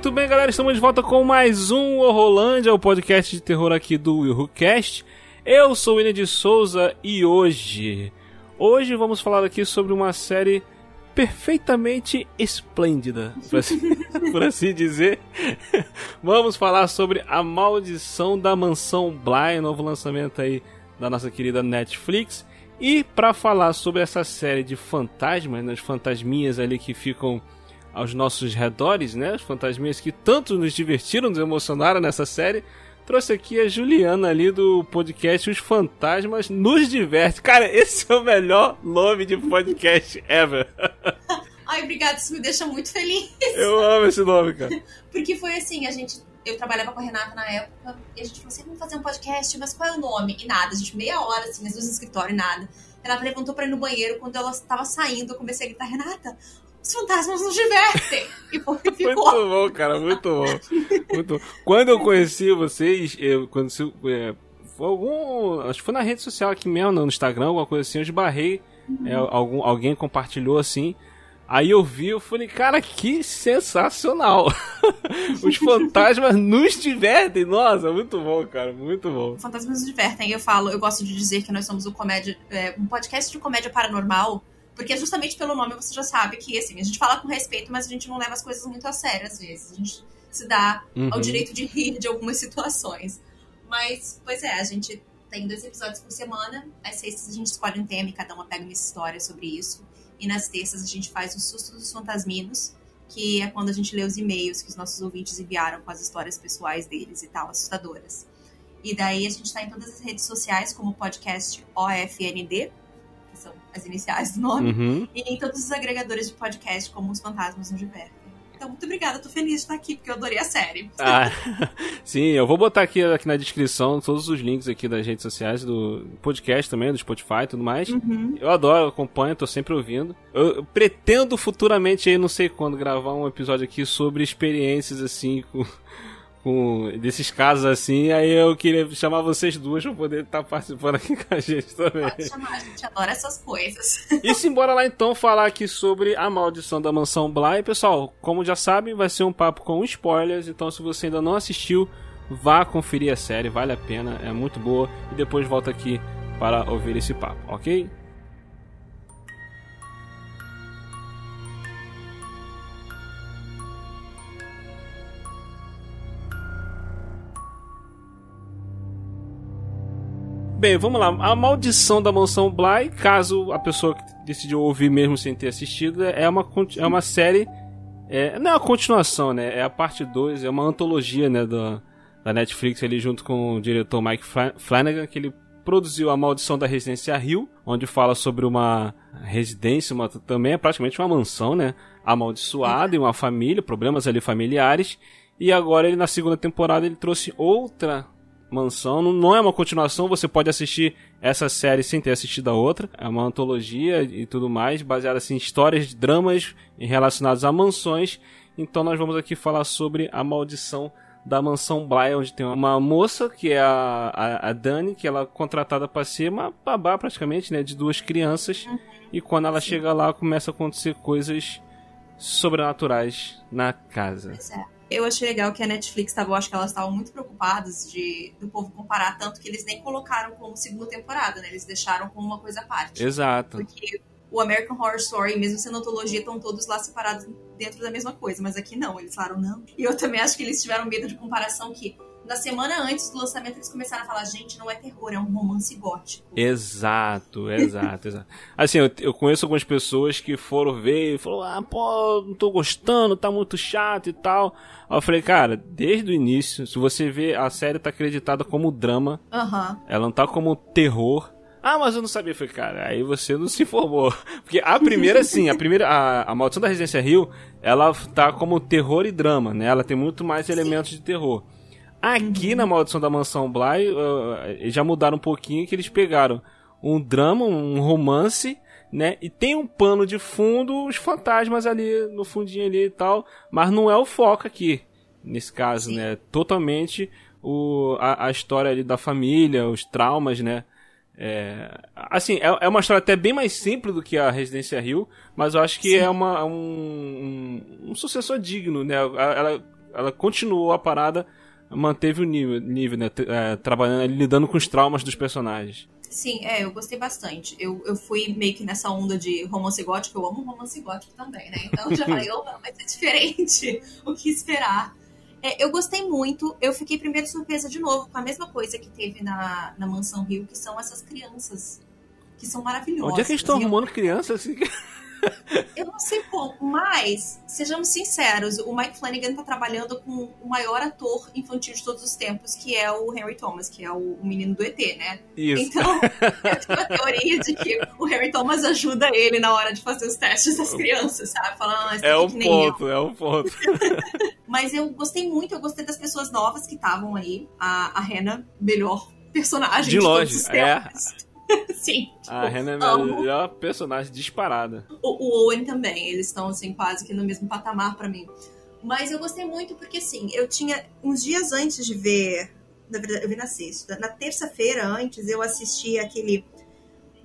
Muito bem, galera, estamos de volta com mais um Horrolândia, o podcast de terror aqui do WhoCast. Eu sou o William de Souza e hoje, hoje vamos falar aqui sobre uma série perfeitamente esplêndida, por assim, por assim dizer. Vamos falar sobre A Maldição da Mansão Bly, novo lançamento aí da nossa querida Netflix. E para falar sobre essa série de fantasmas, né, as fantasminhas ali que ficam aos nossos redores, né? Os fantasminhas que tanto nos divertiram, nos emocionaram nessa série. Trouxe aqui a Juliana ali do podcast Os Fantasmas Nos Diverte. Cara, esse é o melhor nome de podcast ever. Ai, obrigada, isso me deixa muito feliz. Eu amo esse nome, cara. Porque foi assim, a gente. Eu trabalhava com a Renata na época, e a gente falou assim: vamos fazer um podcast, mas qual é o nome? E nada, a gente meia hora, assim, mas no escritório e nada. Renata levantou pra ir no banheiro, quando ela estava saindo, eu comecei a gritar, Renata, os fantasmas nos divertem. E foi, ficou. Muito bom, cara, muito bom. Muito bom. Quando eu conheci vocês, eu, quando é, foi algum. Acho que foi na rede social aqui mesmo, no Instagram, alguma coisa assim, eu esbarrei. É, algum, alguém compartilhou assim. Aí eu vi, eu falei, cara, que sensacional! Os fantasmas nos divertem. Nossa, muito bom, cara, muito bom. Fantasmas nos divertem. Eu falo, eu gosto de dizer que nós somos o comédia, é, um podcast de comédia paranormal porque justamente pelo nome você já sabe que, assim, a gente fala com respeito, mas a gente não leva as coisas muito a sério às vezes. A gente se dá uhum. ao direito de rir de algumas situações. Mas, pois é, a gente tem dois episódios por semana. Às sextas a gente escolhe um tema e cada uma pega uma história sobre isso. E nas terças a gente faz o Susto dos Fantasminos, que é quando a gente lê os e-mails que os nossos ouvintes enviaram com as histórias pessoais deles e tal, assustadoras. E daí a gente está em todas as redes sociais como podcast OFND, são as iniciais do nome, uhum. e em todos os agregadores de podcast, como Os Fantasmas no Divertem. Então, muito obrigada, tô feliz de estar aqui, porque eu adorei a série. Ah, sim, eu vou botar aqui, aqui na descrição todos os links aqui das redes sociais, do podcast também, do Spotify e tudo mais. Uhum. Eu adoro, eu acompanho, tô sempre ouvindo. Eu, eu pretendo futuramente, aí, não sei quando, gravar um episódio aqui sobre experiências, assim, com com desses casos assim, aí eu queria chamar vocês duas pra poder estar tá participando aqui com a gente também. Pode chamar, a gente adora essas coisas. E simbora lá então falar aqui sobre a maldição da mansão Bly. Pessoal, como já sabem, vai ser um papo com spoilers, então se você ainda não assistiu, vá conferir a série, vale a pena, é muito boa, e depois volta aqui para ouvir esse papo, ok? Bem, vamos lá. A maldição da mansão Bly, caso a pessoa que decidiu ouvir mesmo sem ter assistido, é uma, é uma série. É, não é uma continuação, né? É a parte 2, é uma antologia, né? Da, da Netflix ali junto com o diretor Mike Flanagan, que ele produziu A Maldição da Residência Rio, onde fala sobre uma residência, uma, também é praticamente uma mansão, né? Amaldiçoada e uma família, problemas ali familiares. E agora ele na segunda temporada ele trouxe outra Mansão. Não, não é uma continuação, você pode assistir essa série sem ter assistido a outra. É uma antologia e tudo mais, baseada assim, em histórias, dramas relacionados a mansões. Então nós vamos aqui falar sobre a maldição da mansão Bly, onde tem uma moça, que é a, a, a Dani, que ela é contratada para ser uma babá praticamente, né, de duas crianças. Uhum. E quando ela Sim. chega lá, começa a acontecer coisas sobrenaturais na casa. Pois é eu achei legal que a Netflix estava, acho que elas estavam muito preocupadas de do povo comparar tanto que eles nem colocaram como segunda temporada, né? Eles deixaram como uma coisa à parte. Exato. Porque o American Horror Story, mesmo sendo antologia, estão todos lá separados dentro da mesma coisa, mas aqui não, eles falaram não. E eu também acho que eles tiveram medo de comparação que na semana antes do lançamento eles começaram a falar, gente, não é terror, é um romance gótico. Exato, exato, exato. Assim, eu, eu, conheço algumas pessoas que foram ver e falaram, ah, pô, não tô gostando, tá muito chato e tal. Aí eu falei, cara, desde o início, se você vê, a série tá acreditada como drama. Uhum. Ela não tá como terror. Ah, mas eu não sabia. Eu falei, cara, aí você não se informou. Porque a primeira, sim, a primeira, a, a Maldição da Residência Rio, ela tá como terror e drama, né? Ela tem muito mais sim. elementos de terror. Aqui na Maldição da Mansão Bly, uh, já mudaram um pouquinho que eles pegaram um drama, um romance, né? E tem um pano de fundo, os fantasmas ali no fundinho ali e tal, mas não é o foco aqui, nesse caso, Sim. né? Totalmente o, a, a, história ali da família, os traumas, né? É, assim, é, é, uma história até bem mais simples do que a Residência Rio, mas eu acho que Sim. é uma, um, um, um, sucessor digno, né? Ela, ela continuou a parada, manteve o nível, nível né? É, trabalhando, lidando com os traumas dos personagens. Sim, é, eu gostei bastante. Eu, eu fui meio que nessa onda de romance gótico, eu amo romance gótico também, né? Então já falei, opa, vai ser diferente. o que esperar? É, eu gostei muito. Eu fiquei primeiro surpresa de novo com a mesma coisa que teve na, na Mansão Rio, que são essas crianças que são maravilhosas. Onde é que eles estão arrumando crianças assim? Eu não sei como, mas, sejamos sinceros, o Mike Flanagan tá trabalhando com o maior ator infantil de todos os tempos, que é o Henry Thomas, que é o, menino do ET, né? Isso. Então, eu tenho a teoria de que o Henry Thomas ajuda ele na hora de fazer os testes das crianças, sabe? Falando, ah, é um ponto, é um ponto. mas eu gostei muito, eu gostei das pessoas novas que estavam aí. A, a Hannah, melhor personagem de, de longe, todos os é. tempos. É. Sim. Tipo, a Hannah é a melhor personagem disparada. O, o Owen também, eles estão assim quase que no mesmo patamar para mim. Mas eu gostei muito porque assim, eu tinha uns dias antes de ver, na verdade, eu vi na sexta. Na terça-feira antes eu assisti aquele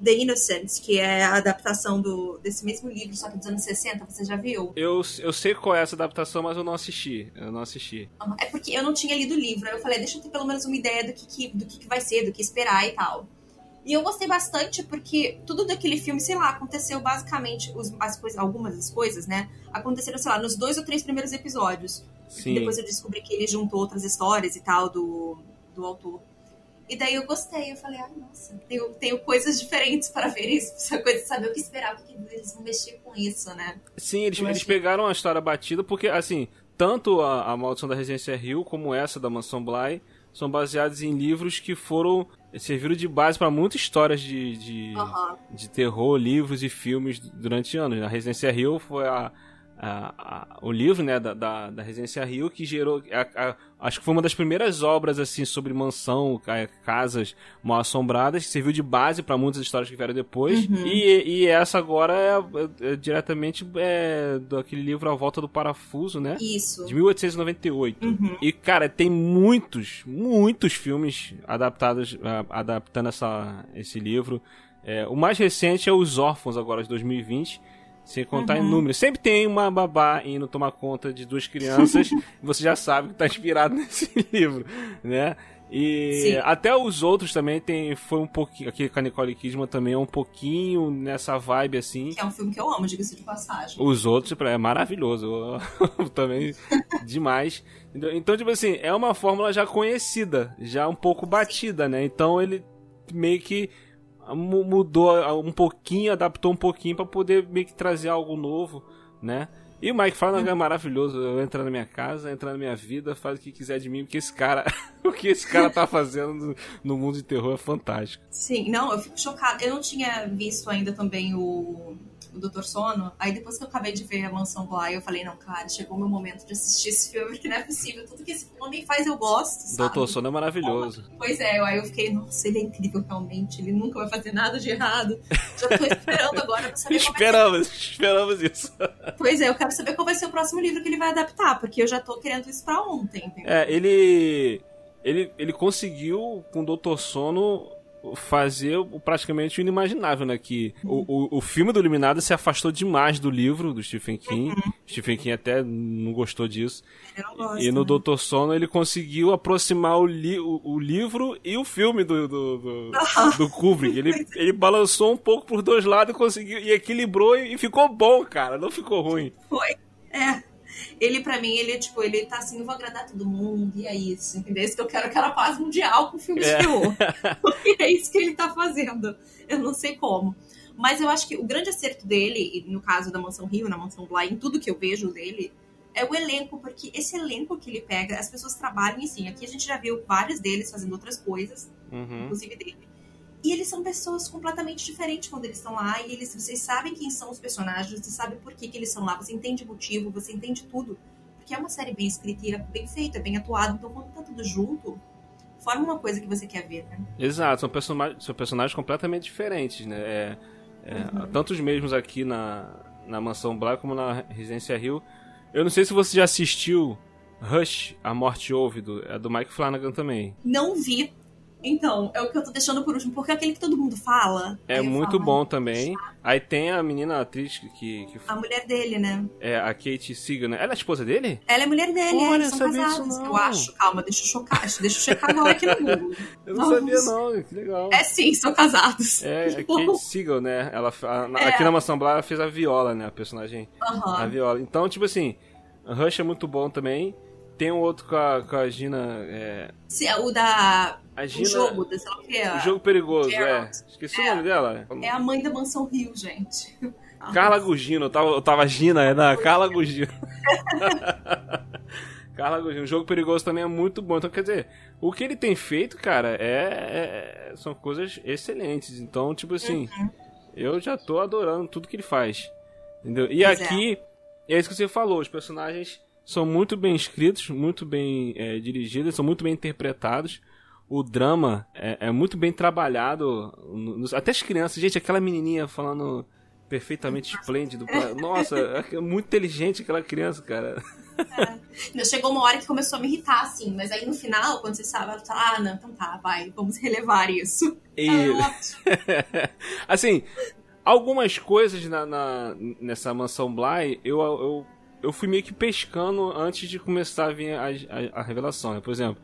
The Innocents, que é a adaptação do, desse mesmo livro, só que dos anos 60, você já viu? Eu, eu sei qual é essa adaptação, mas eu não assisti. Eu não assisti. É porque eu não tinha lido o livro. Aí eu falei, deixa eu ter pelo menos uma ideia do que, que do que, que vai ser, do que esperar e tal. E eu gostei bastante porque tudo daquele filme, sei lá, aconteceu basicamente os, as coisas, algumas das coisas, né? Aconteceram, sei lá, nos dois ou três primeiros episódios. Sim. Depois eu descobri que ele juntou outras histórias e tal do, do autor. E daí eu gostei, eu falei, ah, nossa, tenho, tenho coisas diferentes para ver isso, essa coisa de saber o que esperar, porque eles vão mexer com isso, né? Sim, eles, eles pegaram a história batida, porque, assim, tanto a, a Maldição da Residência Rio como essa da Mansão Bly são baseados em livros que foram serviram de base para muitas histórias de, de, uhum. de, terror, livros e filmes durante anos. A Residência Rio foi a, a, a, o livro né, da, da, da Residência Rio que gerou. A, acho que foi uma das primeiras obras assim sobre mansão, casas mal assombradas, que serviu de base para muitas histórias que vieram depois. Uhum. E, e essa agora é, é, é diretamente é, daquele livro A Volta do Parafuso, né? Isso. De 1898. Uhum. E, cara, tem muitos, muitos filmes adaptados, adaptando essa, esse livro. É, o mais recente é Os Órfãos, agora, de 2020 sem contar uhum. em números. Sempre tem uma babá indo tomar conta de duas crianças. você já sabe que está inspirado nesse livro, né? E Sim. até os outros também tem foi um pouquinho, aqui com a Nicole Kidman também é um pouquinho nessa vibe assim. Que é um filme que eu amo, diga-se de passagem. Os outros é maravilhoso, também demais. Então, tipo assim, é uma fórmula já conhecida, já um pouco batida, né? Então ele meio que mudou um pouquinho, adaptou um pouquinho para poder meio que trazer algo novo, né? E o Mike Flanagan é maravilhoso. Eu na minha casa, entra na minha vida, faz o que quiser de mim, porque esse cara, o que esse cara tá fazendo no mundo de terror é fantástico. Sim, não, eu fico chocada. Eu não tinha visto ainda também o o Doutor Sono. Aí depois que eu acabei de ver a Mansão Bly, eu falei, não, cara, chegou o meu momento de assistir esse filme, porque não é possível. Tudo que esse homem faz eu gosto, sabe? Doutor Sono é maravilhoso. Pois é, aí eu fiquei, nossa, ele é incrível realmente, ele nunca vai fazer nada de errado. Já tô esperando agora pra saber Esperamos, esperamos isso. Pois é, eu quero saber qual vai ser o próximo livro que ele vai adaptar, porque eu já tô querendo isso pra ontem. Entendeu? É, ele... Ele, ele conseguiu, com o Doutor Sono, fazer praticamente o inimaginável, né? Que o, o, o, filme do Iluminado se afastou demais do livro do Stephen King. Uhum. Stephen King até não gostou disso. Gosto, e no né? Doutor Sono ele conseguiu aproximar o, li, o, o, livro e o filme do, do, do, do Kubrick. Ele, ele balançou um pouco por dois lados e conseguiu e equilibrou e, e ficou bom, cara. Não ficou ruim. Foi. É. Ele, pra mim, ele, tipo, ele tá assim, eu vou agradar todo mundo, e é isso, entendeu? É isso que eu quero aquela paz mundial com filmes é. de terror. Porque é isso que ele tá fazendo. Eu não sei como. Mas eu acho que o grande acerto dele, no caso da Mansão Rio, na Mansão Bly, em tudo que eu vejo dele, é o elenco, porque esse elenco que ele pega, as pessoas trabalham em sim. Aqui a gente já viu vários deles fazendo outras coisas, uhum. inclusive dele. E eles são pessoas completamente diferentes quando eles estão lá. E eles, vocês sabem quem são os personagens, você sabe por que, que eles são lá, você entende o motivo, você entende tudo. Porque é uma série bem escrita e é bem feita, bem atuada. Então, quando tá tudo junto, forma uma coisa que você quer ver, né? Exato, são, person são personagens completamente diferentes, né? É, é, uhum. Tanto os mesmos aqui na, na Mansão Black como na Residência Hill. Eu não sei se você já assistiu Rush, A Morte Ouve, do, é do Mike Flanagan também. Não vi, então, é o que eu tô deixando por último, porque é aquele que todo mundo fala. É muito falo, bom também. Aí tem a menina a atriz que, que. A mulher dele, né? É, a Kate Seagan, né? Ela é a esposa dele? Ela é mulher dele, Olha, eles são casados. Eu acho. Calma, deixa eu chocar. Deixa eu checar agora aqui no Google. eu não Vamos. sabia, não, que legal. É sim, são casados. É, a Kate Seagan, né? Ela, a, é. Aqui na Blá ela fez a Viola, né? A personagem. Uhum. A Viola. Então, tipo assim, Rush é muito bom também. Tem um outro com a, com a Gina. É... Sim, o da. A Gina... O jogo, da, sei lá o que é. O jogo perigoso, é. Esqueci é. o nome dela. É a mãe da Mansão Rio, gente. Carla Gugino, eu tava, eu tava Gina, é da Carla Gugino. Carla Gugino. O jogo perigoso também é muito bom. Então, quer dizer, o que ele tem feito, cara, é, é são coisas excelentes. Então, tipo assim, uhum. eu já tô adorando tudo que ele faz. Entendeu? E pois é. aqui, é. é isso que você falou, os personagens são muito bem escritos, muito bem é, dirigidos, são muito bem interpretados. O drama é, é muito bem trabalhado. Nos, até as crianças, gente, aquela menininha falando perfeitamente esplêndido. Nossa, é muito inteligente aquela criança, cara. É. Chegou uma hora que começou a me irritar, assim, mas aí no final, quando você sabe, ela fala, ah, não, então tá, vai, vamos relevar isso. E... É assim, algumas coisas na, na, nessa mansão Bly, eu, eu eu fui meio que pescando antes de começar a vir a, a, a revelação. Né? Por exemplo,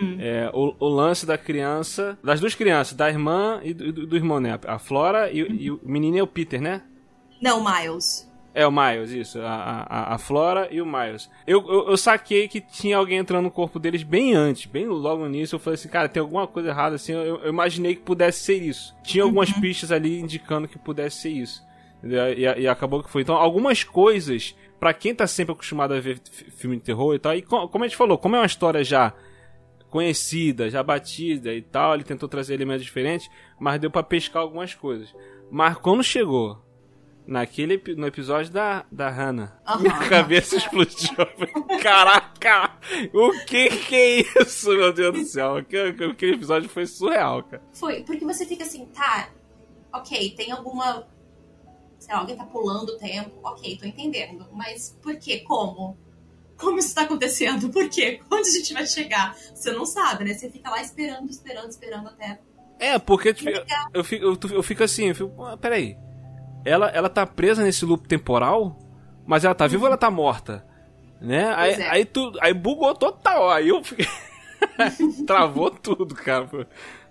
uhum. é, o, o, lance da criança, das duas crianças, da irmã e do, do, do irmão, né? A Flora e, uhum. e, o menino é o Peter, né? Não, Miles. É, o Miles, isso. A, a, a Flora e o Miles. Eu, eu, eu, saquei que tinha alguém entrando no corpo deles bem antes, bem logo no início. Eu falei assim, cara, tem alguma coisa errada assim. Eu, eu imaginei que pudesse ser isso. Tinha algumas uhum. pistas ali indicando que pudesse ser isso. E, e, e, acabou que foi. Então, algumas coisas para quem tá sempre acostumado a ver filme de terror e tal, e como a gente falou, como é uma história já conhecida, já batida e tal, ele tentou trazer elementos diferentes, mas deu para pescar algumas coisas. Mas quando chegou naquele no episódio da, da Hannah, uhum. minha cabeça explodiu. Caraca! O que que é isso, meu Deus do céu? Aquele episódio foi surreal, cara. Foi, porque você fica assim, tá, ok, tem alguma sei lá, alguém tá pulando o tempo, ok, tô entendendo. Mas por quê? Como? Como isso tá acontecendo? Por quê? Onde a gente vai chegar? Você não sabe, né? Você fica lá esperando, esperando, esperando até. É, porque tipo, eu, fico, eu, eu, fico assim, eu fico, ah, peraí. Ela, ela tá presa nesse loop temporal, mas ela tá viva ou ela tá morta? Né? Aí, é. aí, tu, aí bugou total. Aí eu fiquei. Travou tudo, cara.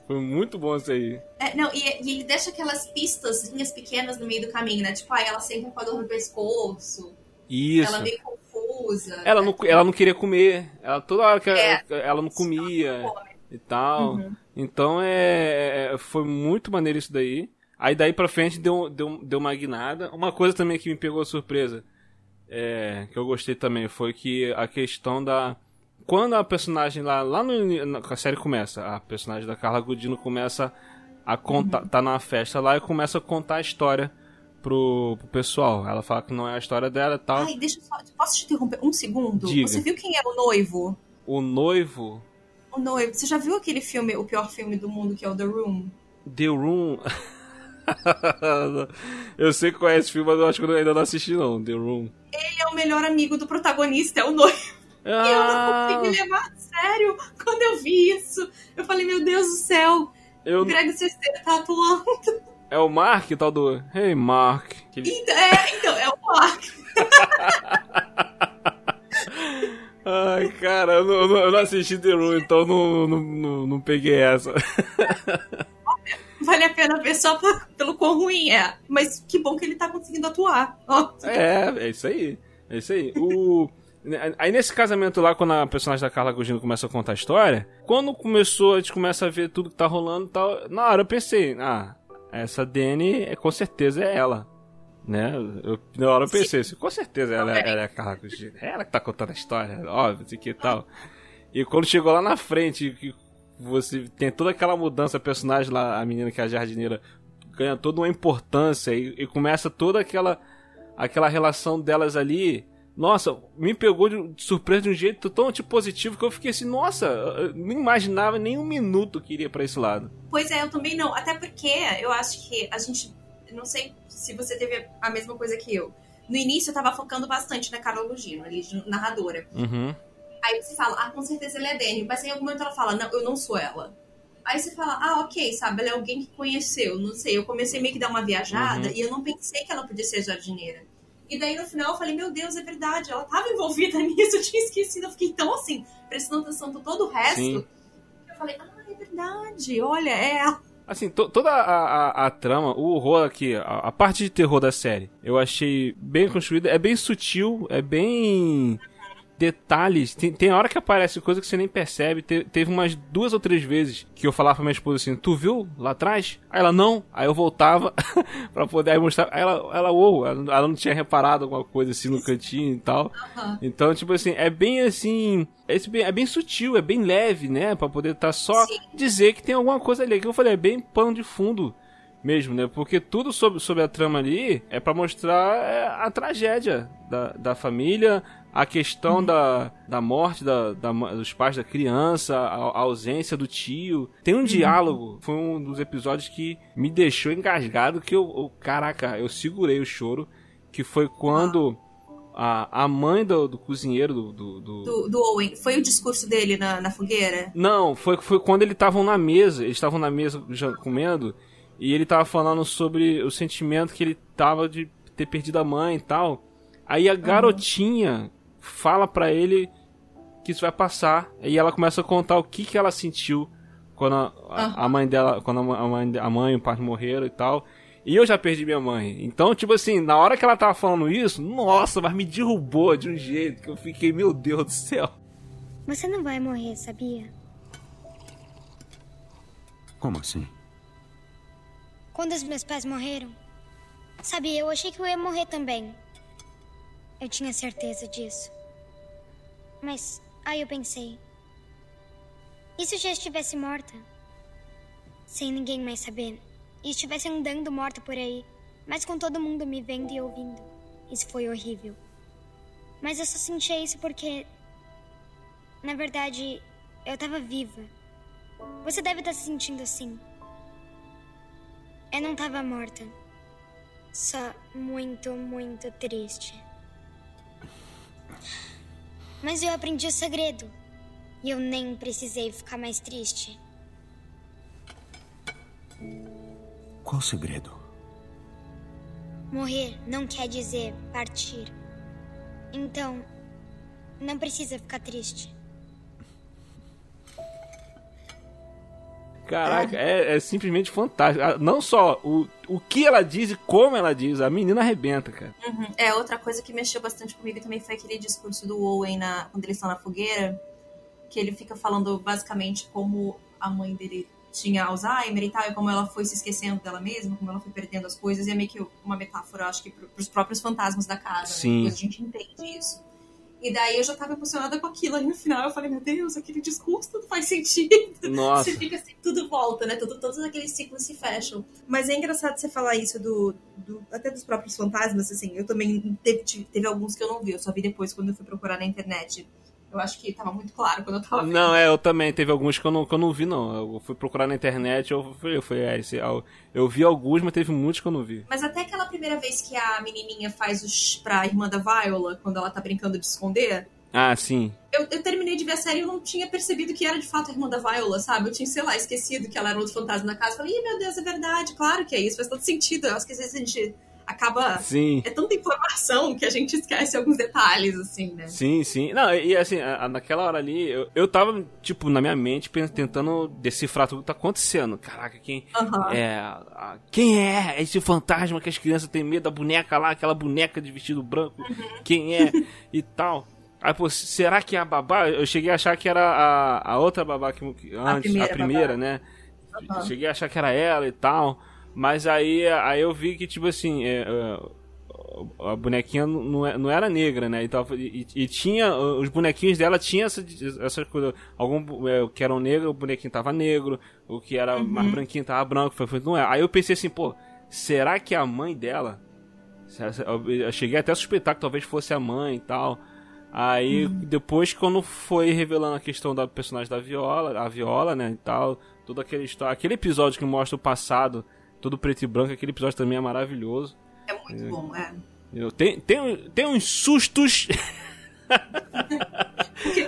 Foi muito bom isso aí. É, não, e, e, ele deixa aquelas pistas, linhas pequenas no meio do caminho, né? Tipo, ah, ela sempre com a dor no pescoço. Isso. Ela meio confusa. Ela, né? não, ela não queria comer. Ela, toda hora que é, ela, ela, não comia e tal. Uhum. Então é, é, foi muito maneiro isso daí. Aí daí pra frente deu, deu, deu uma guinada. Uma coisa também que me pegou surpresa, é, que eu gostei também, foi que a questão da quando a personagem lá, lá no, na, a série começa, a personagem da Carla Gudino começa a contar, tá na festa lá e começa a contar a história pro, pro pessoal. Ela fala que não é a história dela e tal. Ai, deixa eu só, posso te interromper um segundo? Diga. Você viu quem é o noivo? O noivo? O noivo. Você já viu aquele filme, o pior filme do mundo, que é o The Room? The Room? eu sei qual é esse filme, mas eu acho que eu ainda não assisti não, The Room. Ele é o melhor amigo do protagonista, é o noivo. Ah. Eu não consegui levar a sério quando eu vi isso. Eu falei, meu Deus do céu, eu... o Greg Sestero tá atuando. É o Mark, tal do. Hey, Mark. Ele... Então, é, então, é o Mark. Ai, cara, eu não, eu não assisti The Room, então não, não, não, não peguei essa. vale a pena ver só pelo quão ruim é. Mas que bom que ele tá conseguindo atuar. Oh. É, é isso aí. É isso aí. O. Aí nesse casamento lá, quando a personagem da Carla Gugino começa a contar a história, quando começou, a gente começa a ver tudo que tá rolando e tal, na hora eu pensei, ah, essa Dani, é, com certeza é ela. Né? Eu, na hora eu pensei, assim, com certeza ela, é, ela é a Carla Gugino. É ela que tá contando a história, óbvio, assim que tal. E quando chegou lá na frente, que você tem toda aquela mudança, a personagem lá, a menina que é a jardineira, ganha toda uma importância e, e começa toda aquela aquela relação delas ali. Nossa, me pegou de, surpresa de um jeito tão tipo, positivo que eu fiquei assim, nossa, eu não imaginava nem um minuto que iria para esse lado. Pois é, eu também não. Até porque eu acho que a gente. Não sei se você teve a mesma coisa que eu. No início eu tava focando bastante na Carol Lugino, ali, de narradora. Uhum. Aí você fala, ah, com certeza ela é Dani. Mas em algum momento ela fala, não, eu não sou ela. Aí você fala, ah, ok, sabe, ela é alguém que conheceu, não sei. Eu comecei meio que dar uma viajada Uhum. e eu não pensei que ela podia ser jardineira. E daí no final eu falei, meu Deus, é verdade, ela tava envolvida nisso, eu tinha esquecido. Eu fiquei tão assim, prestando atenção por todo o resto. Sim. Eu falei, ah, é verdade, olha, é ela. Assim, to- toda a, a, a trama, o horror aqui, a, a parte de terror da série, eu achei bem construída, é bem sutil, é bem detalhes. Tem, tem hora que aparece coisa que você nem percebe. Te- teve umas duas ou três vezes que eu falava pra minha esposa assim: Tu viu lá atrás? Aí ela não. Aí eu voltava pra poder mostrar. Aí ela, ela, uou, ela, ela não tinha reparado alguma coisa assim no cantinho e tal. Aham. Então, tipo assim, é bem assim. Esse bem- é bem sutil, é bem leve, né? Pra poder estar só Sim. dizer que tem alguma coisa ali. Que eu falei, é bem pano de fundo mesmo, né? Porque tudo sobre, sobre a trama ali é pra mostrar é, a tragédia da, da família, a questão da, da morte da, da dos pais da criança, a, a ausência do tio. Tem um diálogo, foi um dos episódios que me deixou engasgado, que eu, eu- caraca, eu segurei o choro, que foi quando a, a mãe do, do cozinheiro do- do- do, Do, do Owen. Foi o discurso dele na, na fogueira? não, foi, foi quando eles estavam na mesa, eles estavam na mesa já comendo, e ele tava falando sobre o sentimento que ele tava de ter perdido a mãe e tal. Aí a garotinha fala pra ele que isso vai passar, e ela começa a contar o que que ela sentiu quando a, a- a mãe dela, quando a mãe- a mãe, a mãe e o pai morreram e tal. E eu já perdi minha mãe. Então, tipo assim, na hora que ela tava falando isso, nossa, mas me derrubou de um jeito que eu fiquei, meu Deus do céu. Você não vai morrer, sabia? Como assim? Quando os meus pais morreram, sabe, eu achei que eu ia morrer também. Eu tinha certeza disso. Mas aí eu pensei: e se eu já estivesse morta? Sem ninguém mais saber. E estivesse andando morta por aí, mas com todo mundo me vendo e ouvindo. Isso foi horrível. Mas eu só sentia isso porque. Na verdade, eu tava viva. Você deve estar se sentindo assim. Eu não tava morta. Só muito, muito triste. Mas eu aprendi o segredo. E eu nem precisei ficar mais triste. Qual segredo? Morrer não quer dizer partir. Então, não precisa ficar triste. Caraca, é, é simplesmente fantástico. Ah, Não só o, o que ela diz e como ela diz, a menina arrebenta, cara. Uhum. É, outra coisa que mexeu bastante comigo também foi aquele discurso do Owen na, quando eles estão na fogueira, que ele fica falando basicamente como a mãe dele tinha Alzheimer e tal, e como ela foi se esquecendo dela mesma, como ela foi perdendo as coisas, e é meio que uma metáfora, acho que, pro, pros próprios fantasmas da casa. Sim. Né? A gente entende isso. E daí eu já tava emocionada com aquilo. Aí no final eu falei, meu Deus, aquele discurso tudo faz sentido. Nossa. Você fica assim, tudo volta, né? Tudo, todos aqueles ciclos se fecham. Mas é engraçado você falar isso do, do- até dos próprios fantasmas, assim. Eu também teve, tive- teve alguns que eu não vi, eu só vi depois quando eu fui procurar na internet. Eu acho que tava muito claro quando eu tava vendo. Não, é, eu também. Teve alguns que eu não, que eu não vi, não. Eu fui procurar na internet, eu fui, eu é, esse, eu, eu vi alguns, mas teve muitos que eu não vi. Mas até aquela primeira vez que a menininha faz o sh pra irmã da Viola, quando ela tá brincando de esconder, Ah, sim. eu, eu terminei de ver a série e eu não tinha percebido que era de fato a irmã da Viola, sabe? Eu tinha, sei lá, esquecido que ela era outro fantasma na casa. Falei, ih, meu Deus, é verdade, claro que é isso, faz todo sentido. Eu acho que às vezes a gente acaba. Sim. É tanta informação que a gente esquece alguns detalhes, assim, né? Sim, sim. Não, e assim, a- a- naquela hora ali, eu, eu tava, tipo, na minha mente, tentando decifrar tudo que tá acontecendo. Caraca, quem. Aham. É. a- quem é esse fantasma que as crianças têm medo da boneca lá, aquela boneca de vestido branco? Quem é? e tal. Aí, pô, será que é a babá? Eu cheguei a achar que era a, a outra babá que, antes, primeira a primeira, né? Aham. Cheguei a achar que era ela e tal. Mas aí, aí eu vi que, tipo assim, é, é, a bonequinha não, é, não era negra, né? E, tava, e, e, tinha. Os bonequinhos dela tinha essa, essa coisa. Algum é, que eram negros, o bonequinho tava negro. O que era uhum. mais branquinho tava branco. Foi, foi, não é. Aí eu pensei assim, pô, será que a mãe dela. Eu cheguei até a suspeitar que talvez fosse a mãe e tal. Aí uhum. depois quando foi revelando a questão da personagem da Viola, a Viola, né, e tal, toda aquela história, aquele episódio que mostra o passado, todo preto e branco, aquele episódio também é maravilhoso. É muito é. bom, é. Eu, tem, tem, tem uns sustos.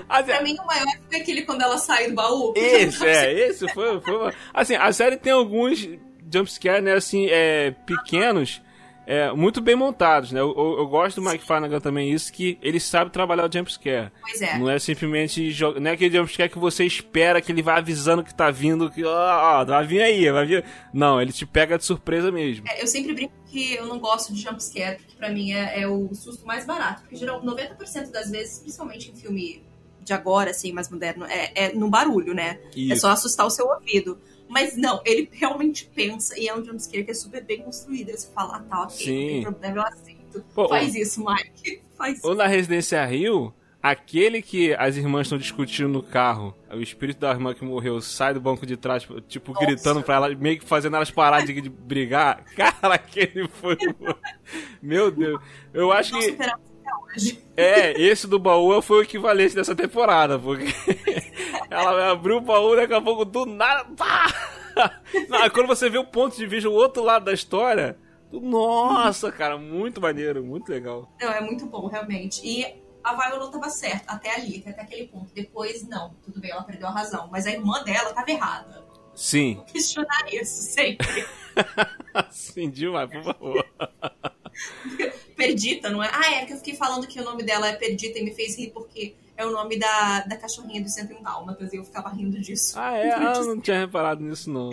pra mim o maior foi aquele quando ela sai do baú. Esse, é, esse foi, foi. Assim, a série tem alguns jumpscares, né, assim, é, pequenos é, muito bem montados, né? Eu, eu, eu gosto do Mike Flanagan também isso, que ele sabe trabalhar o jumpscare. Pois é. Não é simplesmente... Não é aquele jumpscare que você espera que ele vá avisando que tá vindo, que ó, oh, vai vir aí, vai vir... Não, ele te pega de surpresa mesmo. É, eu sempre brinco que eu não gosto de jumpscare, porque pra mim é, é o susto mais barato. Porque geral, 90% das vezes, principalmente em filme de agora, assim, mais moderno, é, é no barulho, né? É isso. É só assustar o seu ouvido. Mas não, ele realmente pensa e é um jumpscare que é super bem construído. Você fala, ah, tá, ok, Sim. não tem problema, eu aceito. Pô, Faz isso, Mike. Faz isso. Ou na Residência Rio, aquele que as irmãs estão discutindo no carro, o espírito da irmã que morreu sai do banco de trás, tipo, Nossa. gritando pra ela, meio que fazendo elas pararem de, de brigar. Cara, aquele foi. Meu Deus. Eu acho que. É, esse do baú foi o equivalente dessa temporada, porque ela abriu o baú daqui a pouco do nada. Não, quando você vê o ponto de vista, o outro lado da história. Nossa, cara, muito maneiro, muito legal. Não, é muito bom, realmente. E a Viola tava certa até ali, até aquele ponto. Depois, não, tudo bem, ela perdeu a razão. Mas a irmã dela tava errada. Sim. Vou questionar isso sempre. Sim, demais, por favor. Perdita, não é? Ah, é que eu fiquei falando que o nome dela é Perdita e me fez rir porque é o nome da, da cachorrinha do 101 Dálmatas e eu ficava rindo disso. Ah, é? Ah, eu não tinha reparado nisso, não.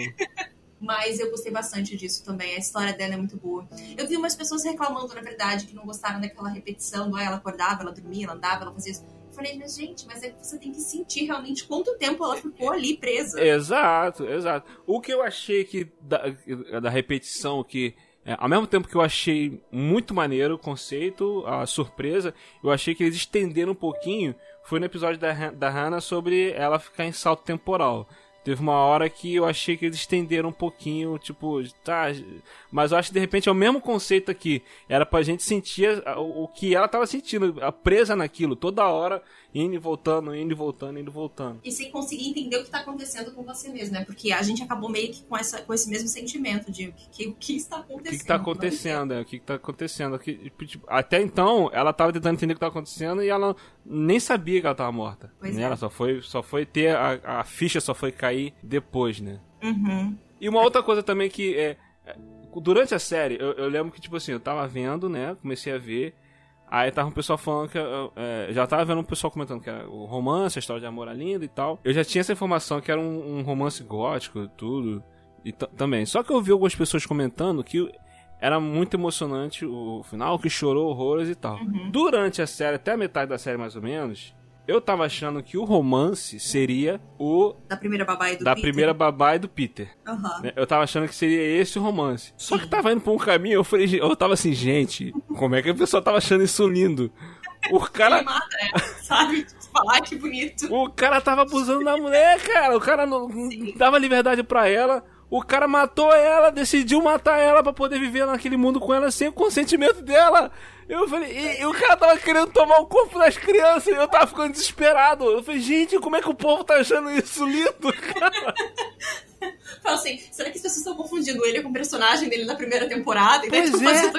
Mas eu gostei bastante disso também. A história dela é muito boa. Eu vi umas pessoas reclamando, na verdade, que não gostaram daquela repetição do ah, ela acordava, ela dormia, ela andava, ela fazia isso. Eu falei, mas gente, mas é que você tem que sentir realmente quanto tempo ela ficou ali presa. Exato, exato. O que eu achei que da, da repetição que é, ao mesmo tempo que eu achei muito maneiro o conceito, a surpresa, eu achei que eles estenderam um pouquinho. Foi no episódio da, da Hannah sobre ela ficar em salto temporal. Teve uma hora que eu achei que eles estenderam um pouquinho, tipo, tá. Mas eu acho que de repente é o mesmo conceito aqui. Era pra gente sentir o que ela tava sentindo, presa naquilo, toda hora, indo e voltando, indo e voltando, indo e voltando. E sem conseguir entender o que tá acontecendo com você mesmo, né? Porque a gente acabou meio que com, essa, com esse mesmo sentimento de o que, que, está acontecendo. O que, que tá acontecendo, é, o que, que tá acontecendo. Tipo, até então, ela tava tentando entender o que tá acontecendo e ela nem sabia que ela tava morta. Pois né? É. Ela só foi, só foi ter, a, a ficha só foi cair depois, né? Uhum. E uma outra coisa também que é. é durante a série, eu, eu lembro que, tipo assim, eu tava vendo, né? Comecei a ver. Aí tava um pessoal falando que. É, já tava vendo um pessoal comentando que era o romance, a história de amor é linda e tal. Eu já tinha essa informação que era um, um romance gótico tudo. E também. Só que eu vi algumas pessoas comentando que era muito emocionante o final, que chorou horrores e tal. Uhum. Durante a série, até a metade da série mais ou menos, eu tava achando que o romance seria o. Da primeira babá e do da Peter. primeira babá e do Peter. Uhum. Eu tava achando que seria esse o romance. Só que tava indo pra um caminho, eu falei, eu tava assim, gente, como é que a pessoa tava achando isso lindo? O cara. Mata, é, sabe? Falar que bonito. O cara tava abusando da mulher, cara. O cara não, não dava liberdade pra ela. O cara matou ela, decidiu matar ela para poder viver naquele mundo com ela sem o consentimento dela. Eu falei, e, e, o cara tava querendo tomar o corpo das crianças e eu tava ficando desesperado. Eu falei, gente, como é que o povo tá achando isso lindo, cara? Fala assim, será que as pessoas estão confundindo ele com o personagem dele na primeira temporada? Pois é.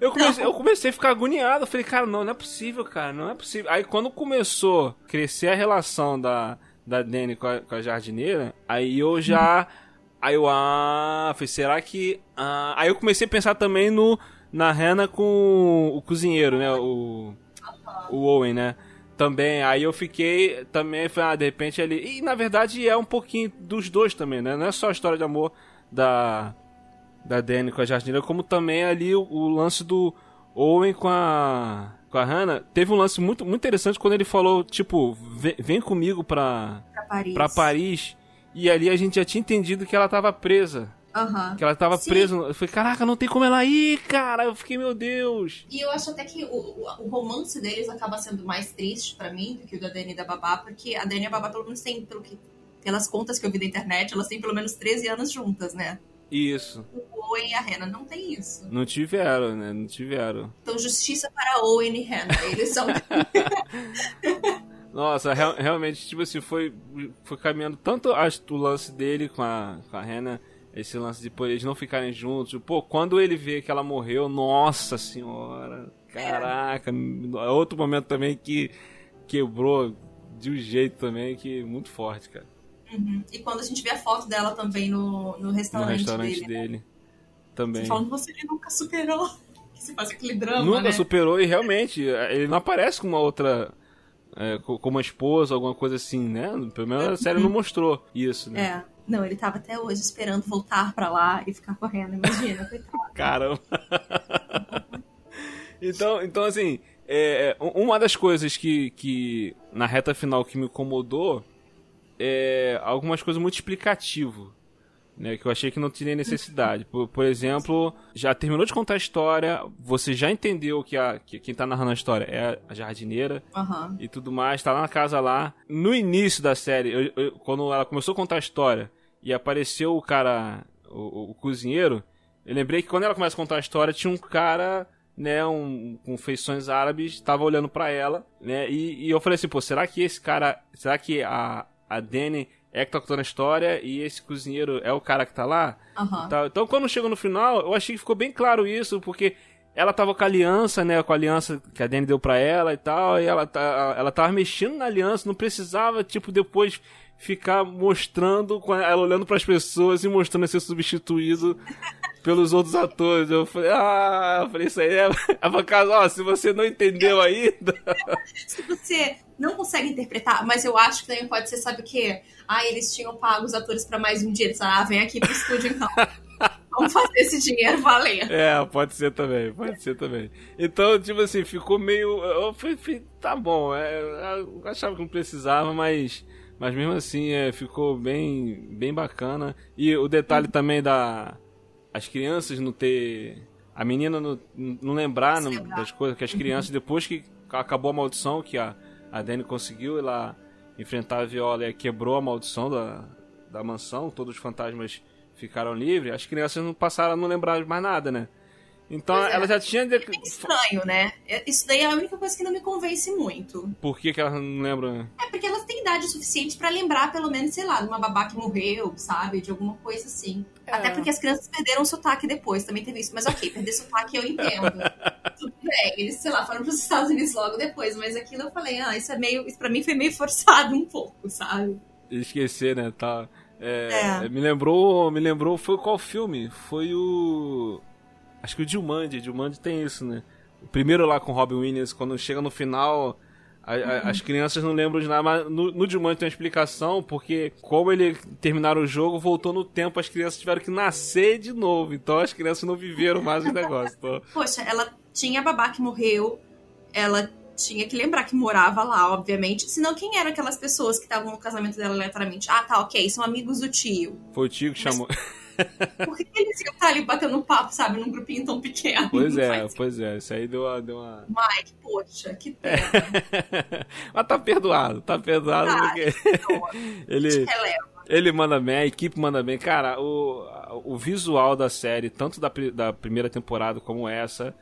Eu comecei, eu comecei a ficar agoniado. Eu falei, cara, não, não é possível, cara, não é possível. Aí quando começou a crescer a relação da, da Dani com a, com a jardineira, aí eu já. Hum Aí eu, ah, falei, será que. Ah... Aí eu comecei a pensar também no na Hannah com o cozinheiro, né? O, o Owen, né? Também, aí eu fiquei também, falei, ah, de repente ele. E na verdade é um pouquinho dos dois também, né? Não é só a história de amor da. Da Dani com a jardineira, como também ali o, o lance do Owen com a com a Hannah, teve um lance muito, muito interessante quando ele falou, tipo, vem, vem comigo pra, pra Paris. pra Paris. E ali a gente já tinha entendido que ela estava presa. Aham. Que ela tava Sim. presa. Eu falei, caraca, não tem como ela ir, cara. Eu fiquei, meu Deus. E eu acho até que o, o, romance deles acaba sendo mais triste pra mim do que o da Dani e da Babá, porque a Dani e a Babá, pelo menos, tem, pelo que, pelas contas que eu vi da internet, elas têm pelo menos 13 anos juntas, né? Isso. O Owen e a Hannah não tem isso. Não tiveram, né? Não tiveram. Então, justiça para Owen e Hannah. Eles são. Nossa, real- realmente, tipo assim, foi, foi caminhando tanto acho, o lance dele com a, com a Hannah, esse lance de pô, eles não ficarem juntos. Pô, quando ele vê que ela morreu, nossa senhora, caraca. É outro momento também que quebrou de um jeito também que muito forte, cara. Uhum. E quando a gente vê a foto dela também no, no No restaurante, restaurante dele. né? dele. Também. Falando, você ele nunca superou. Que se faz aquele drama, Nunca né? superou e realmente ele não aparece com uma outra. É, co- como uma esposa, alguma coisa assim, né? Pelo menos a série não mostrou isso, né? É. Não, ele tava até hoje esperando voltar pra lá e ficar correndo, imagina, coitado. Caramba. então, então, assim, é, é, uma das coisas que, que na reta final que me incomodou é algumas coisas muito explicativo. Né, que eu achei que não tinha necessidade. Por, por exemplo, já terminou de contar a história, você já entendeu que, a, que quem tá narrando a história é a jardineira, Aham. e tudo mais, tá lá na casa lá. No início da série, eu- eu- quando ela começou a contar a história e apareceu o cara, o, o- cozinheiro, eu lembrei que quando ela começa a contar a história, tinha um cara, né, um, com feições árabes, tava olhando pra ela, né, e, e eu falei assim, pô, será que esse cara, será que a, a Dani é que tá contando a história e esse cozinheiro é o cara que tá lá? Tá, Então, quando chegou no final, eu achei que ficou bem claro isso, porque ela tava com a aliança, né? Com a aliança que a Dani deu pra ela e tal, e ela, tá, ela tava mexendo na aliança, não precisava, tipo, depois ficar mostrando, ela olhando pras pessoas e mostrando ser substituído pelos outros atores. Eu falei, ah, eu falei, isso aí é. é caso, ó, se você não entendeu ainda. Se você não consegue interpretar, mas eu acho que também pode ser, sabe o quê? Ah, eles tinham pago os atores pra mais um dia. Eles falaram, ah, vem aqui pro estúdio então. Vamos fazer esse dinheiro valer. É, pode ser também, pode ser também. Então, tipo assim, ficou meio. Eu falei, falei, tá bom, é, eu achava que não precisava, mas. Mas mesmo assim, é, ficou bem, bem bacana. E o detalhe também da. As crianças não ter. A menina não, não lembrar, não- das coisas, que as crianças, depois que acabou a maldição, que a, a Dani conseguiu lá enfrentar a Viola e quebrou a maldição da, da mansão, todos os fantasmas ficaram livres, as crianças não passaram a não lembrar mais nada, né? Então Pois é. ela já tinha. De... É estranho, né? É- Isso daí é a única coisa que não me convence muito. Por que, que ela não lembra? É porque elas têm idade suficiente pra lembrar, pelo menos, sei lá, de uma babá que morreu, sabe? De alguma coisa assim. É. Até porque as crianças perderam o sotaque depois, também teve isso. Mas ok, perder sotaque eu entendo. Tudo bem, eles, sei lá, foram pros Estados Unidos logo depois. Mas aquilo eu falei, ah, isso é meio. Isso pra mim foi meio forçado um pouco, sabe? Esquecer, né? Tá. É, É. Me lembrou. Me lembrou. Foi qual filme? Foi o. Acho que o Dilmandi. Dilmandi tem isso, né? O primeiro lá com o Robin Williams, quando chega no final. a- a- As crianças não lembram de nada, mas no, no Dilmandi tem uma explicação, porque como ele terminaram o jogo, voltou no tempo, as crianças tiveram que nascer de novo. Então as crianças não viveram mais o negócio. Então, Poxa, ela tinha babá que morreu, ela tinha que lembrar que morava lá, obviamente. Senão, quem eram aquelas pessoas que estavam no casamento dela aleatoriamente? Ah, tá, ok, são amigos do tio. foi o tio que chamou. Por que que eles iam estar ali batendo papo, sabe, num grupinho tão pequeno? Pois Não é, pois é. Isso aí deu uma. Deu uma... Mike, poxa, que pena. Mas tá perdoado, tá perdoado Tá, porque ele, releva. ele manda bem, a equipe manda bem. Cara, o, o visual da série, tanto da, da primeira temporada como essa,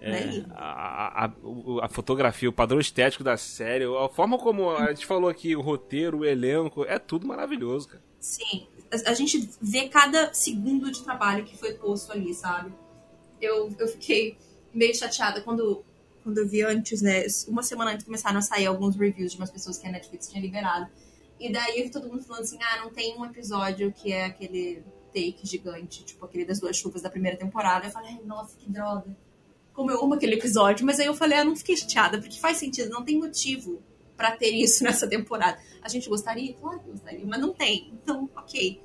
é, Né? a, a, a fotografia, o padrão estético da série, a forma como a gente falou aqui, o roteiro, o elenco, é tudo maravilhoso, cara. Sim, a, gente vê cada segundo de trabalho que foi posto ali, sabe? Eu, eu fiquei meio chateada quando, quando eu vi antes, né? Uma semana antes começaram a sair alguns reviews de umas pessoas que a Netflix tinha liberado. E daí eu vi todo mundo falando assim: ah, não tem um episódio que é aquele take gigante, tipo aquele das duas chuvas da primeira temporada. Eu falei: ai, nossa, que droga. Como eu amo aquele episódio. Mas aí eu falei: ah, não fiquei chateada, porque faz sentido, não tem motivo pra ter isso nessa temporada. A gente gostaria? Claro que gostaria, mas não tem. Então, ok.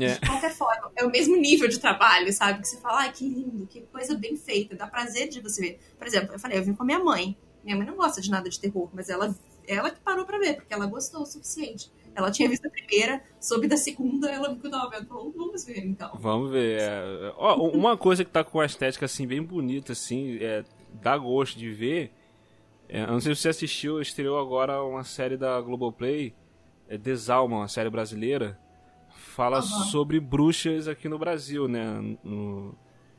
É. De qualquer forma, é o mesmo nível de trabalho, sabe? Que você fala, ai, que lindo, que coisa bem feita, dá prazer de você ver. Por exemplo, eu falei, eu vim com a minha mãe. Minha mãe não gosta de nada de terror, mas ela, ela que parou pra ver, porque ela gostou o suficiente. Ela tinha visto a primeira, soube da segunda, ela viu que eu tava vendo. Falou, vamos ver então. Vamos ver. É, ó, uma coisa que tá com a estética assim, bem bonita, assim, é, dá gosto de ver. É, não sei se você assistiu, estreou agora uma série da Globoplay, é Desalma, uma série brasileira. Fala Aham. sobre bruxas aqui no Brasil, né? No-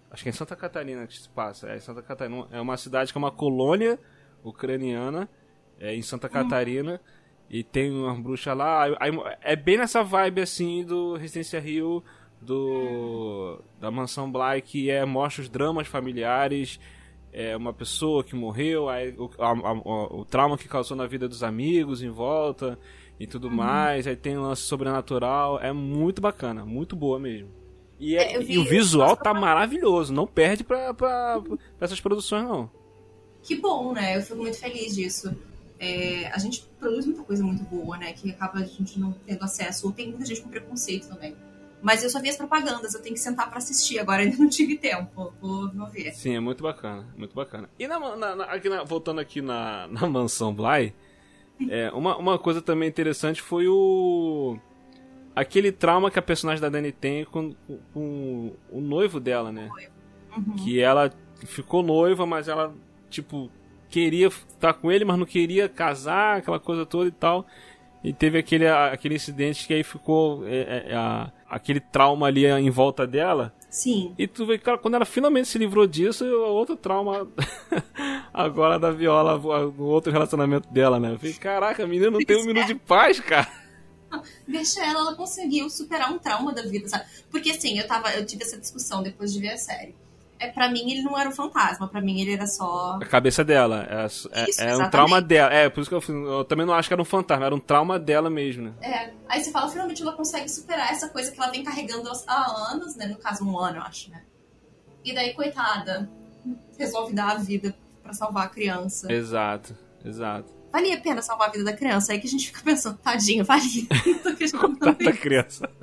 acho que é em Santa Catarina que se passa. É, Santa Catarina. É uma cidade que é uma colônia ucraniana, é, em Santa Catarina. E tem uma bruxa lá. aí- aí é bem nessa vibe assim do Resistência Rio, do da Mansão Bly, que é, mostra os dramas familiares. É uma pessoa que morreu, aí o, a- a- o trauma que causou na vida dos amigos em volta e tudo mais. Aí tem um lance sobrenatural. É muito bacana, muito boa mesmo. E, é- É, vi- e o visual tá maravilhoso, não perde pra, pra, pra essas produções, não. Que bom, né? Eu fico muito feliz disso. É, a gente produz muita coisa muito boa, né? Que acaba a gente não tendo acesso. Ou tem muita gente com preconceito também. Mas eu só vi as propagandas, eu tenho que sentar pra assistir. Agora ainda não tive tempo. Vou, vou ver. Sim, é muito bacana, muito bacana. E na, na- na- aqui voltando aqui na, na mansão Bly, é, uma, uma coisa também interessante foi o. Aquele trauma que a personagem da Dani tem com, com, com o noivo dela, né? Uhum. Que ela ficou noiva, mas ela, tipo, queria estar com ele, mas não queria casar, aquela coisa toda e tal. E teve aquele, aquele incidente que aí ficou é, é, a- aquele trauma ali em volta dela. Sim. E tu vê, cara, quando ela finalmente se livrou disso, o outro trauma agora da viola, o outro relacionamento dela, né? Eu falei, caraca, a menina não tem um minuto de paz, cara. Deixa ela, ela conseguiu superar um trauma da vida, sabe? Porque assim, eu tava, eu tive essa discussão depois de ver a série. É, pra mim, ele não era um fantasma, pra mim ele era só. A cabeça dela. É, é- Isso, é um trauma dela. É, por isso que eu, eu também não acho que era um fantasma, era um trauma dela mesmo, né? É. Aí você fala, finalmente ela consegue superar essa coisa que ela vem carregando há anos, né? No caso, um ano, eu acho, né? E daí, coitada, resolve dar a vida pra salvar a criança. Exato, exato. Valia a pena salvar a vida da criança. Aí que a gente fica pensando, tadinho, valia. Questionando Tanta criança.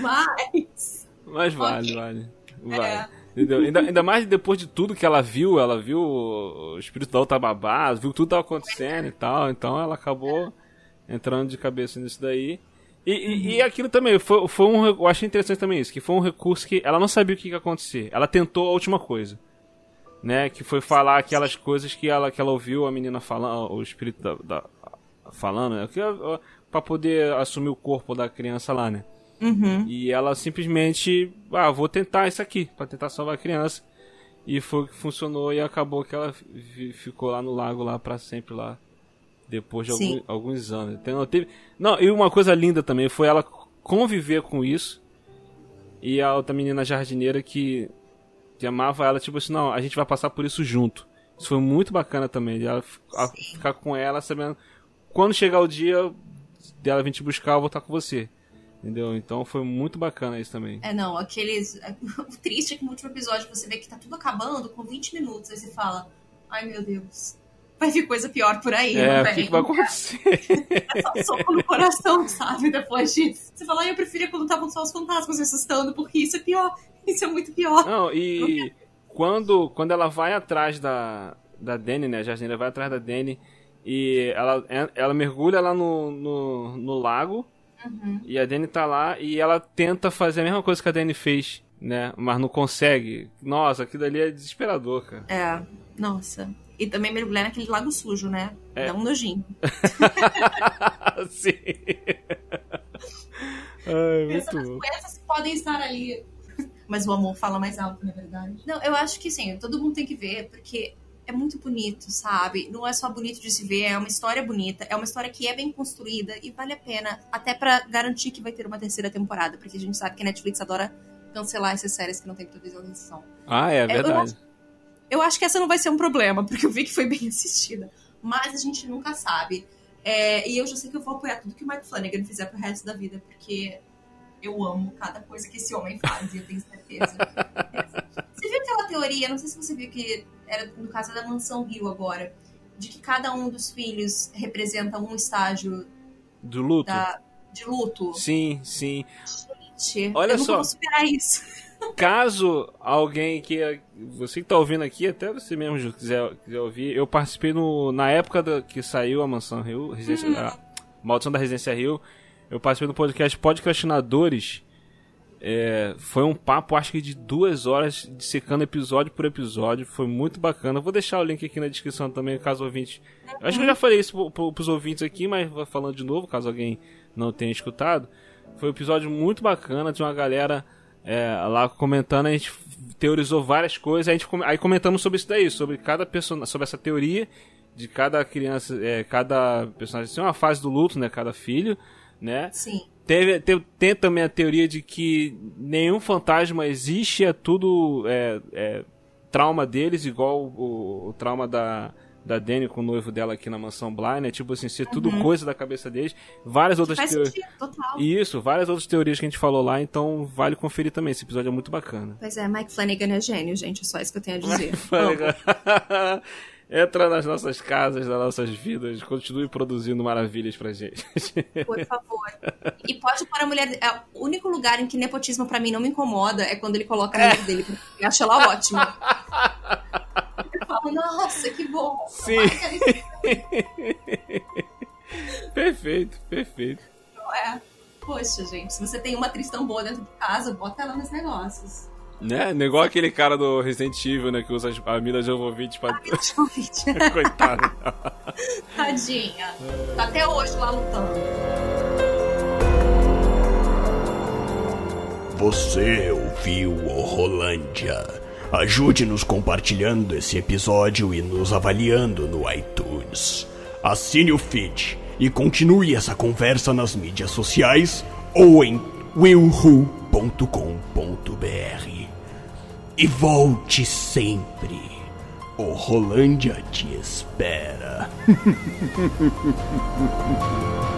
Mas. Mas vale, Ok. vale. Vale. É. Entendeu? Ainda, ainda mais depois de tudo que ela viu, ela viu o espírito da outra babá, viu que tudo tava acontecendo e tal, então ela acabou entrando de cabeça nisso daí. E, e, e aquilo também, foi, foi um. Eu achei interessante também isso, que foi um recurso que ela não sabia o que ia acontecer. Ela tentou a última coisa. Né? Que foi falar aquelas coisas que ela, que ela ouviu a menina falando, o espírito da, da- falando, né? Que, pra poder assumir o corpo da criança lá, né? Uhum. E ela simplesmente, ah, vou tentar isso aqui, pra tentar salvar a criança. E foi o que funcionou e acabou que ela fi- ficou lá no lago lá pra sempre lá. Depois de algum- alguns anos. Então, teve... Não, e uma coisa linda também foi ela conviver com isso. E a outra menina jardineira que, que amava ela, tipo assim, não, a gente vai passar por isso junto. Isso foi muito bacana também, de ela a- ficar com ela sabendo quando chegar o dia dela vir te buscar, eu vou estar com você. Entendeu? Então foi muito bacana isso também. É, não, aqueles. O triste é que no último episódio você vê que tá tudo acabando com 20 minutos. Aí você fala, ai meu Deus, vai vir coisa pior por aí, É, o que, vai acontecer? É só soco no coração, sabe? Depois disso. Você fala, ai, eu preferia quando estavam só os fantasmas me assustando, porque isso é pior. Isso é muito pior. Não, e quando, quando ela vai atrás da, da Dani, né? A jardineira vai atrás da Dani e ela, ela mergulha lá no, no, no lago Uhum. e a Dani tá lá e ela tenta fazer a mesma coisa que a Dani fez, né? Mas não consegue. Nossa, aquilo ali é desesperador, cara. É, nossa. E também mergulhar naquele lago sujo, né? É. Dá um nojinho. Sim. Ai, muito Pensa doenças que podem estar ali. Mas o amor fala mais alto, na verdade. Não, eu acho que sim, todo mundo tem que ver, porque é muito bonito, sabe? Não é só bonito de se ver, é uma história bonita, é uma história que é bem construída e vale a pena, até pra garantir que vai ter uma terceira temporada, porque a gente sabe que a Netflix adora cancelar essas séries que não tem muita visualização. Ah, é eu verdade. Eu acho que essa não vai ser um problema, porque eu vi que foi bem assistida. Mas a gente nunca sabe. É, e eu já sei que eu vou apoiar tudo que o Mike Flanagan fizer pro resto da vida, porque eu amo cada coisa que esse homem faz, e eu tenho certeza. teoria, não sei se você viu que era no caso da Mansão Rio agora, de que cada um dos filhos representa um estágio Do luto? da, de luto? Sim, sim. Gente, Olha eu só. vou superar isso. Caso alguém que. Você que tá ouvindo aqui, até você mesmo Ju, quiser, quiser ouvir, eu participei no, na época da- que saiu a Mansão Rio, Residência, Hum. a Maldição da Residência Rio. Eu participei do podcast Podcastinadores. É, foi um papo, acho que de duas horas, secando episódio por episódio. Foi muito bacana. Vou deixar o link aqui na descrição também, caso ouvinte. Eu acho que eu já falei isso pro, pros ouvintes aqui, mas vou falando de novo, caso alguém não tenha escutado. Foi um episódio muito bacana, de uma galera é, lá comentando, a gente teorizou várias coisas, a gente, aí comentamos sobre isso daí, sobre cada personagem, sobre essa teoria de cada criança, é, cada personagem tem uma fase do luto, né? Cada filho, né? Sim. Teve, tem, tem também a teoria de que nenhum fantasma existe, é tudo é, é, trauma deles, igual o, o trauma da, da Dani com o noivo dela aqui na mansão Bly, né? Tipo assim, ser tudo uhum. coisa da cabeça deles. Várias outras teorias. Isso, várias outras teorias que a gente falou lá, então vale conferir também. Esse episódio é muito bacana. Pois é, Mike Flanagan é gênio, gente. É só isso que eu tenho a dizer. Entra nas nossas casas, nas nossas vidas, continue produzindo maravilhas pra gente. Por favor. E pode pôr a mulher. É, o único lugar em que nepotismo pra mim não me incomoda é quando ele coloca a mulher é. dele, eu acho ela ótima. Eu falo, nossa, que bom. Sim. perfeito, perfeito. É. Poxa, gente, se você tem uma atriz tão boa dentro de casa, bota ela nos negócios. Né? Igual aquele cara do Resident Evil, né? Que usa a Mila Jovovich pra... Jovovich. Coitada. Tadinha. Tá até hoje lá lutando. Você ouviu o Rolândia. Ajude-nos compartilhando esse episódio e nos avaliando no iTunes. Assine o feed e continue essa conversa nas mídias sociais ou em willwho.com.br e volte sempre. O Rolândia te espera.